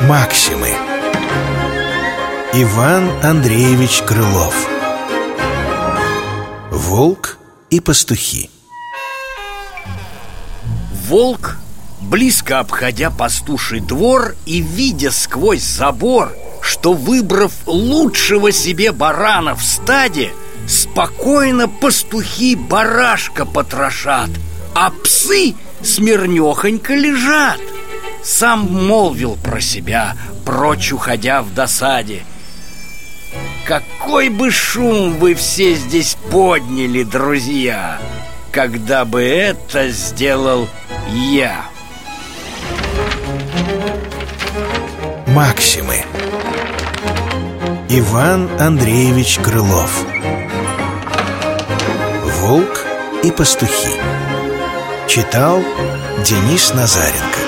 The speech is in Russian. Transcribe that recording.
Максимы. Иван Андреевич Крылов. Волк и пастухи. Волк, близко обходя пастуший двор и видя сквозь забор, что, выбрав лучшего себе барана в стаде, спокойно пастухи барашка потрошат, а псы смирнехонько лежат. Сам молвил про себя, прочь уходя в досаде. Какой бы шум вы все здесь подняли, друзья, когда бы это сделал я. Максимы Иван Андреевич Крылов Волк и пастухи Читал Денис Назаренко